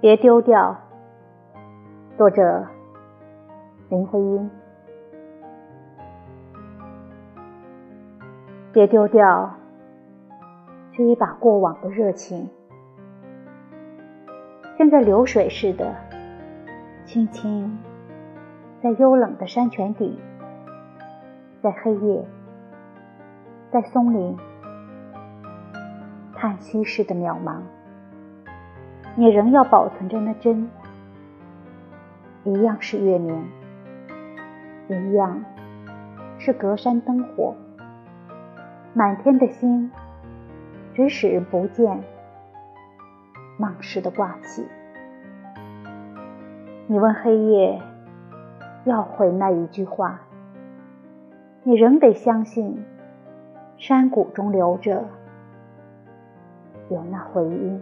别丢掉。作者：林徽因。别丢掉这一把过往的热情，像在流水似的，轻轻在幽冷的山泉底，在黑夜，在松林，叹息似的渺茫。你仍要保存着那真，一样是月明，一样是隔山灯火，满天的星，只使人不见梦似的挂起。你问黑夜要回那一句话，你仍得相信山谷中留着有那回音。